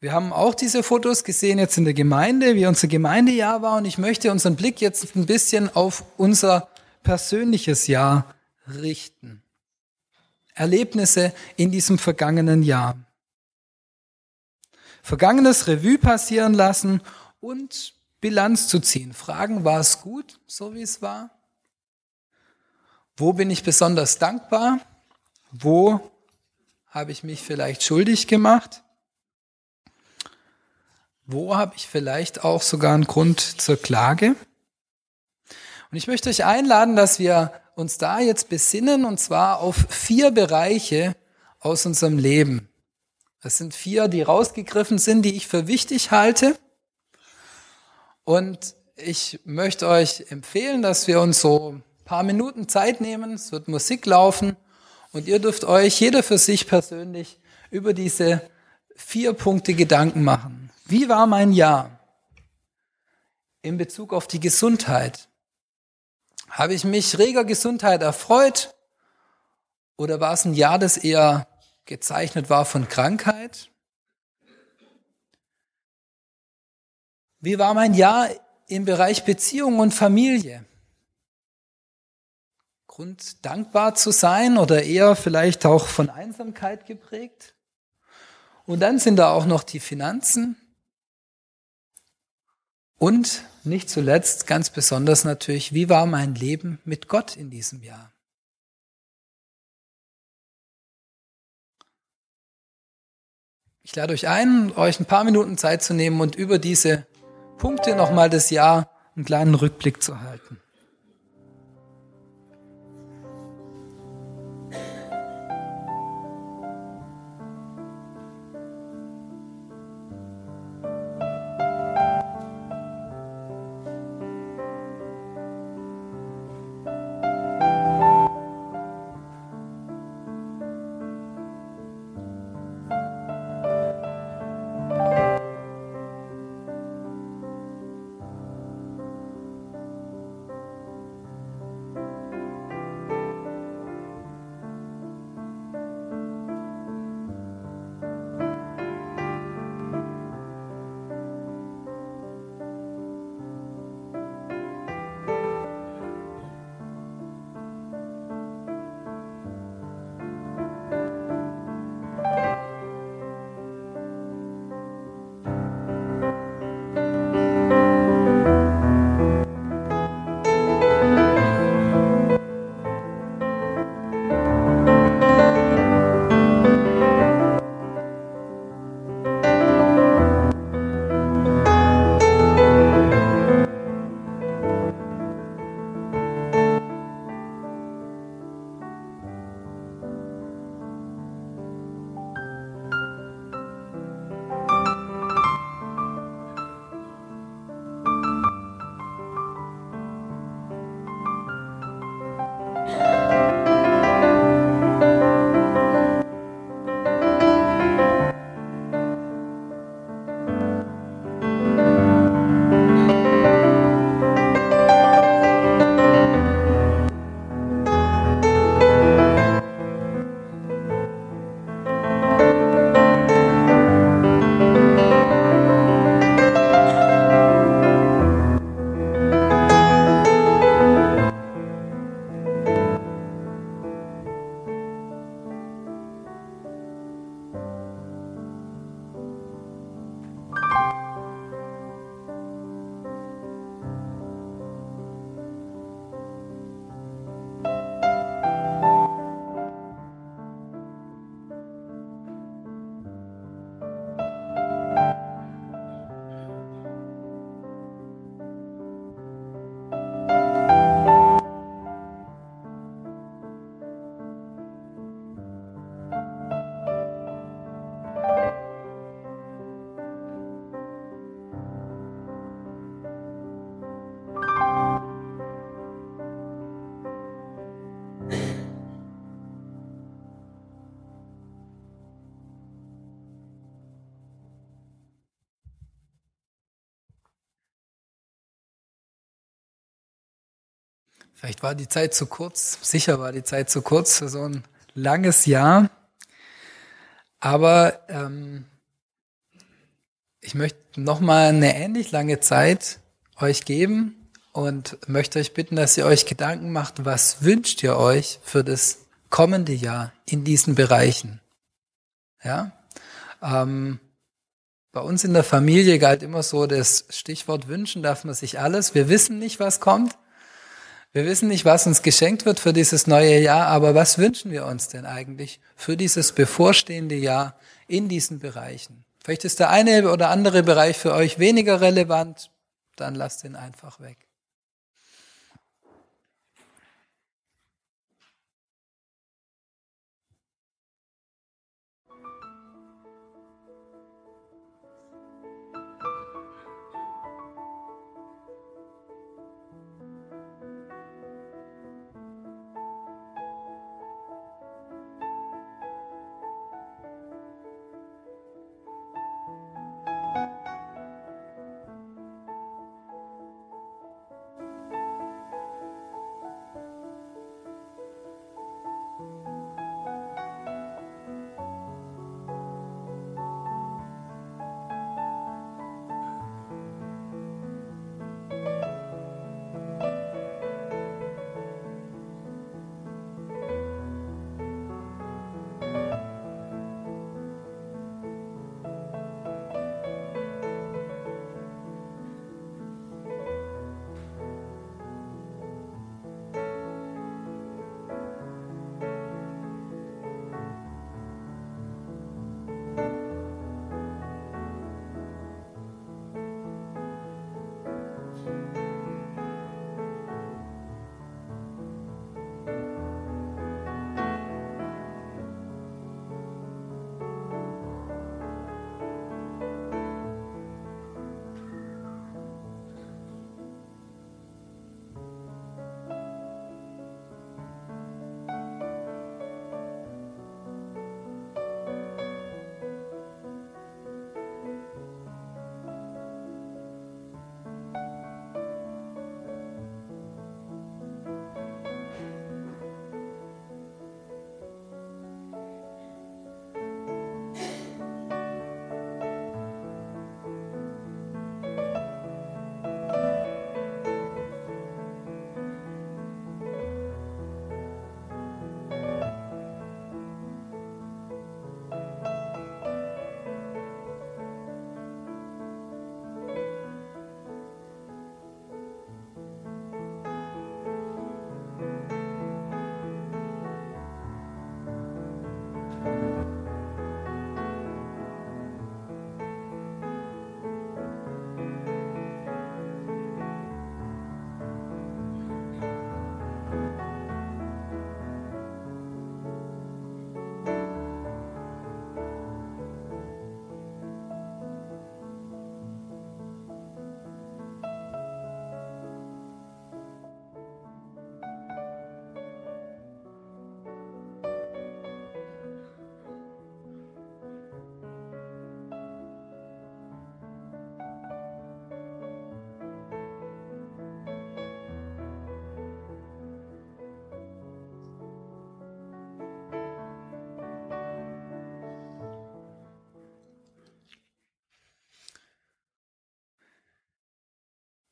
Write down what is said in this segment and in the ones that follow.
Wir haben auch diese Fotos gesehen jetzt in der Gemeinde, wie unser Gemeindejahr war und ich möchte unseren Blick jetzt ein bisschen auf unser persönliches Jahr richten. Erlebnisse in diesem vergangenen Jahr. Vergangenes Revue passieren lassen und Bilanz zu ziehen. Fragen, war es gut, so wie es war? Wo bin ich besonders dankbar? Wo habe ich mich vielleicht schuldig gemacht? Wo habe ich vielleicht auch sogar einen Grund zur Klage? Und ich möchte euch einladen, dass wir uns da jetzt besinnen, und zwar auf vier Bereiche aus unserem Leben. Das sind vier, die rausgegriffen sind, die ich für wichtig halte. Und ich möchte euch empfehlen, dass wir uns so ein paar Minuten Zeit nehmen. Es wird Musik laufen und ihr dürft euch jeder für sich persönlich über diese vier Punkte Gedanken machen. Wie war mein Jahr in Bezug auf die Gesundheit? Habe ich mich reger Gesundheit erfreut? Oder war es ein Jahr, das eher gezeichnet war von Krankheit? Wie war mein Jahr im Bereich Beziehung und Familie? Grund dankbar zu sein oder eher vielleicht auch von Einsamkeit geprägt? Und dann sind da auch noch die Finanzen. Und nicht zuletzt, ganz besonders natürlich, wie war mein Leben mit Gott in diesem Jahr? Ich lade euch ein, euch ein paar Minuten Zeit zu nehmen und über diese Punkte nochmal das Jahr einen kleinen Rückblick zu halten. Vielleicht war die Zeit zu kurz, sicher war die Zeit zu kurz für so ein langes Jahr. Aber ähm, ich möchte nochmal eine ähnlich lange Zeit euch geben und möchte euch bitten, dass ihr euch Gedanken macht, was wünscht ihr euch für das kommende Jahr in diesen Bereichen? Ja, ähm, bei uns in der Familie galt immer so das Stichwort wünschen darf man sich alles. Wir wissen nicht, was kommt. Wir wissen nicht, was uns geschenkt wird für dieses neue Jahr, aber was wünschen wir uns denn eigentlich für dieses bevorstehende Jahr in diesen Bereichen? Vielleicht ist der eine oder andere Bereich für euch weniger relevant, dann lasst ihn einfach weg.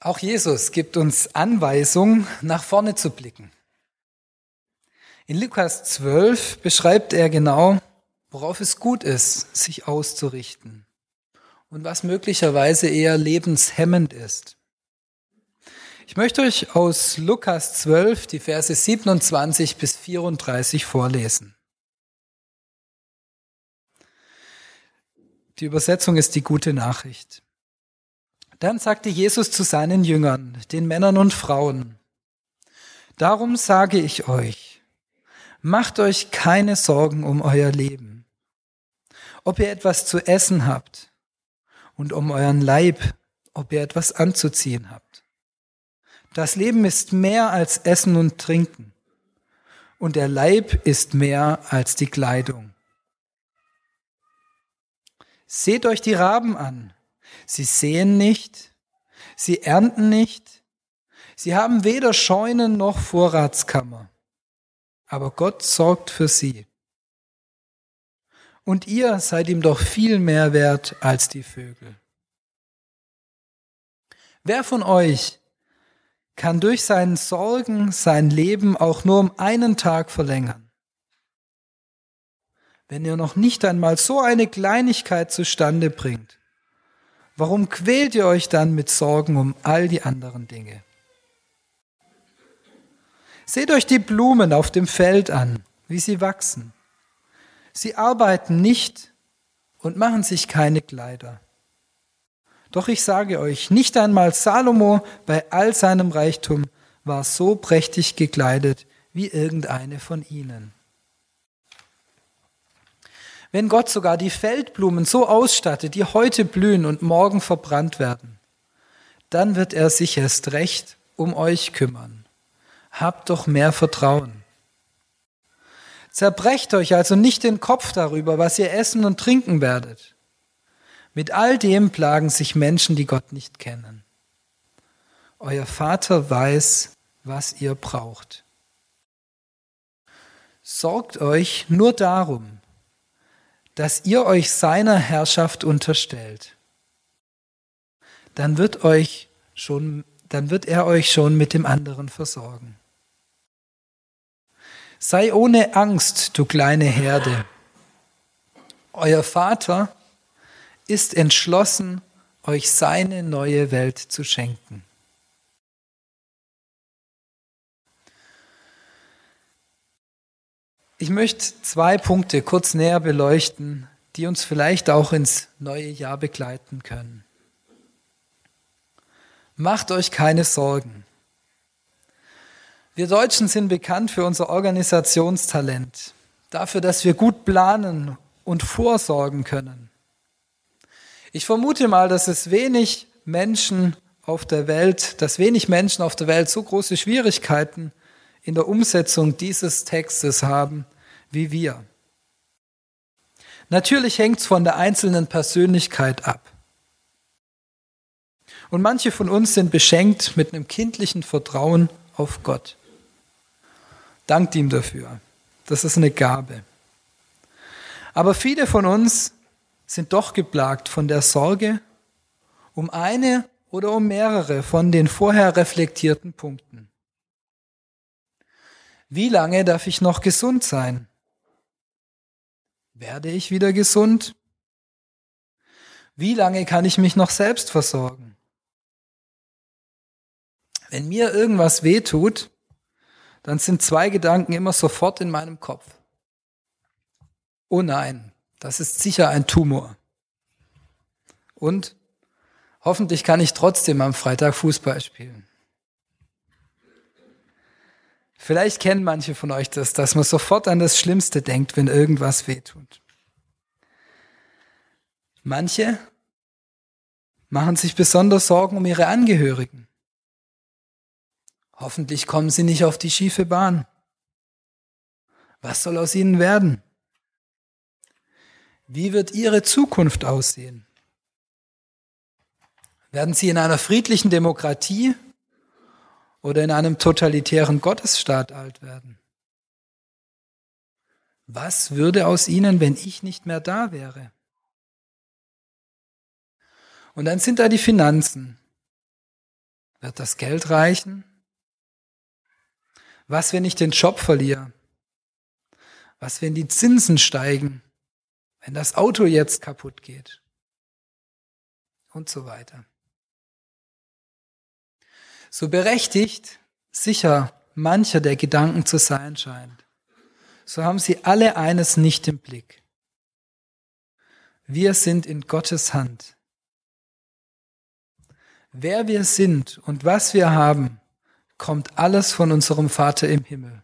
Auch Jesus gibt uns Anweisung, nach vorne zu blicken. In Lukas 12 beschreibt er genau, worauf es gut ist, sich auszurichten und was möglicherweise eher lebenshemmend ist. Ich möchte euch aus Lukas 12 die Verse 27 bis 34 vorlesen. Die Übersetzung ist die gute Nachricht. Dann sagte Jesus zu seinen Jüngern, den Männern und Frauen, Darum sage ich euch, macht euch keine Sorgen um euer Leben, ob ihr etwas zu essen habt und um euren Leib, ob ihr etwas anzuziehen habt. Das Leben ist mehr als Essen und Trinken und der Leib ist mehr als die Kleidung. Seht euch die Raben an. Sie sehen nicht, sie ernten nicht, sie haben weder Scheunen noch Vorratskammer, aber Gott sorgt für sie. Und ihr seid ihm doch viel mehr wert als die Vögel. Wer von euch kann durch seinen Sorgen sein Leben auch nur um einen Tag verlängern? Wenn ihr noch nicht einmal so eine Kleinigkeit zustande bringt, warum quält ihr euch dann mit Sorgen um all die anderen Dinge? Seht euch die Blumen auf dem Feld an, wie sie wachsen. Sie arbeiten nicht und machen sich keine Kleider. Doch ich sage euch, nicht einmal Salomo bei all seinem Reichtum war so prächtig gekleidet wie irgendeine von ihnen. Wenn Gott sogar die Feldblumen so ausstattet, die heute blühen und morgen verbrannt werden, dann wird er sich erst recht um euch kümmern. Habt doch mehr Vertrauen. Zerbrecht euch also nicht den Kopf darüber, was ihr essen und trinken werdet. Mit all dem plagen sich Menschen, die Gott nicht kennen. Euer Vater weiß, was ihr braucht. Sorgt euch nur darum, dass ihr euch seiner Herrschaft unterstellt. Dann wird euch schon, dann wird er euch schon mit dem anderen versorgen. Sei ohne Angst, du kleine Herde. Euer Vater ist entschlossen, euch seine neue Welt zu schenken. Ich möchte zwei Punkte kurz näher beleuchten, die uns vielleicht auch ins neue Jahr begleiten können. Macht euch keine Sorgen. Wir Deutschen sind bekannt für unser Organisationstalent, dafür, dass wir gut planen und vorsorgen können. Ich vermute mal, dass es wenig Menschen auf der Welt, dass wenig Menschen auf der Welt so große Schwierigkeiten in der Umsetzung dieses Textes haben wie wir. Natürlich hängt es von der einzelnen Persönlichkeit ab. Und manche von uns sind beschenkt mit einem kindlichen Vertrauen auf Gott. Dankt ihm dafür. Das ist eine Gabe. Aber viele von uns sind doch geplagt von der Sorge um eine oder um mehrere von den vorher reflektierten Punkten. Wie lange darf ich noch gesund sein? Werde ich wieder gesund? Wie lange kann ich mich noch selbst versorgen? Wenn mir irgendwas wehtut, dann sind zwei Gedanken immer sofort in meinem Kopf. Oh nein, das ist sicher ein Tumor. Und hoffentlich kann ich trotzdem am Freitag Fußball spielen. Vielleicht kennen manche von euch das, dass man sofort an das Schlimmste denkt, wenn irgendwas wehtut. Manche machen sich besonders Sorgen um ihre Angehörigen. Hoffentlich kommen sie nicht auf die schiefe Bahn. Was soll aus ihnen werden? Wie wird ihre Zukunft aussehen? Werden sie in einer friedlichen Demokratie oder in einem totalitären Gottesstaat alt werden? Was würde aus ihnen, wenn ich nicht mehr da wäre? Und dann sind da die Finanzen. Wird das Geld reichen? Was, wenn ich den Job verliere? Was, wenn die Zinsen steigen? Wenn das Auto jetzt kaputt geht? Und so weiter. So berechtigt sicher mancher der Gedanken zu sein scheint, so haben sie alle eines nicht im Blick. Wir sind in Gottes Hand. Wer wir sind und was wir haben, kommt alles von unserem Vater im Himmel.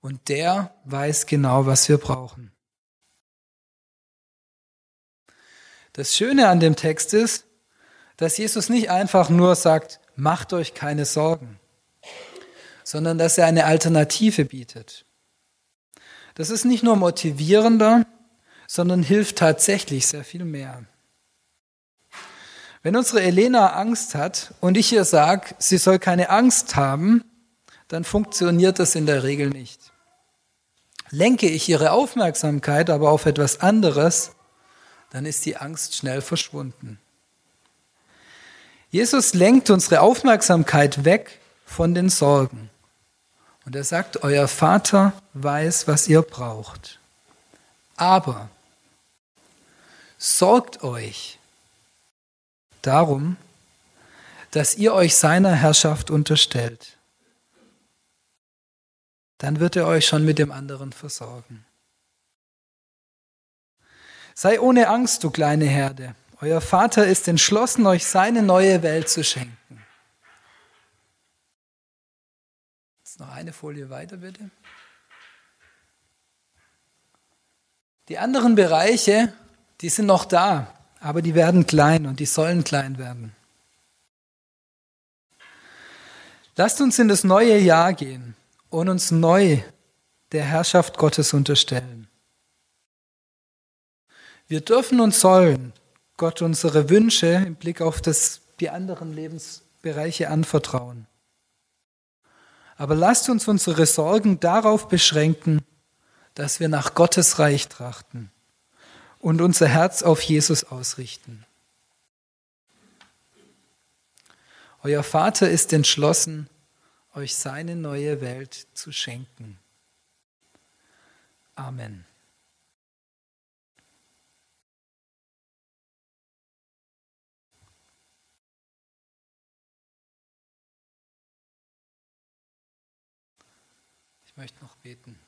Und der weiß genau, was wir brauchen. Das Schöne an dem Text ist, dass Jesus nicht einfach nur sagt, macht euch keine Sorgen, sondern dass er eine Alternative bietet. Das ist nicht nur motivierender, sondern hilft tatsächlich sehr viel mehr. Wenn unsere Elena Angst hat und ich ihr sage, sie soll keine Angst haben, dann funktioniert das in der Regel nicht. Lenke ich ihre Aufmerksamkeit aber auf etwas anderes, dann ist die Angst schnell verschwunden. Jesus lenkt unsere Aufmerksamkeit weg von den Sorgen. Und er sagt, euer Vater weiß, was ihr braucht. Aber sorgt euch darum, dass ihr euch seiner Herrschaft unterstellt. Dann wird er euch schon mit dem anderen versorgen. Sei ohne Angst, du kleine Herde. Euer Vater ist entschlossen, euch seine neue Welt zu schenken. Jetzt noch eine Folie weiter, bitte. Die anderen Bereiche, die sind noch da, aber die werden klein und die sollen klein werden. Lasst uns in das neue Jahr gehen und uns neu der Herrschaft Gottes unterstellen. Wir dürfen und sollen Gott unsere Wünsche im Blick auf das, die anderen Lebensbereiche anvertrauen. Aber lasst uns unsere Sorgen darauf beschränken, dass wir nach Gottes Reich trachten und unser Herz auf Jesus ausrichten. Euer Vater ist entschlossen, euch seine neue Welt zu schenken. Amen. Möchte noch beten.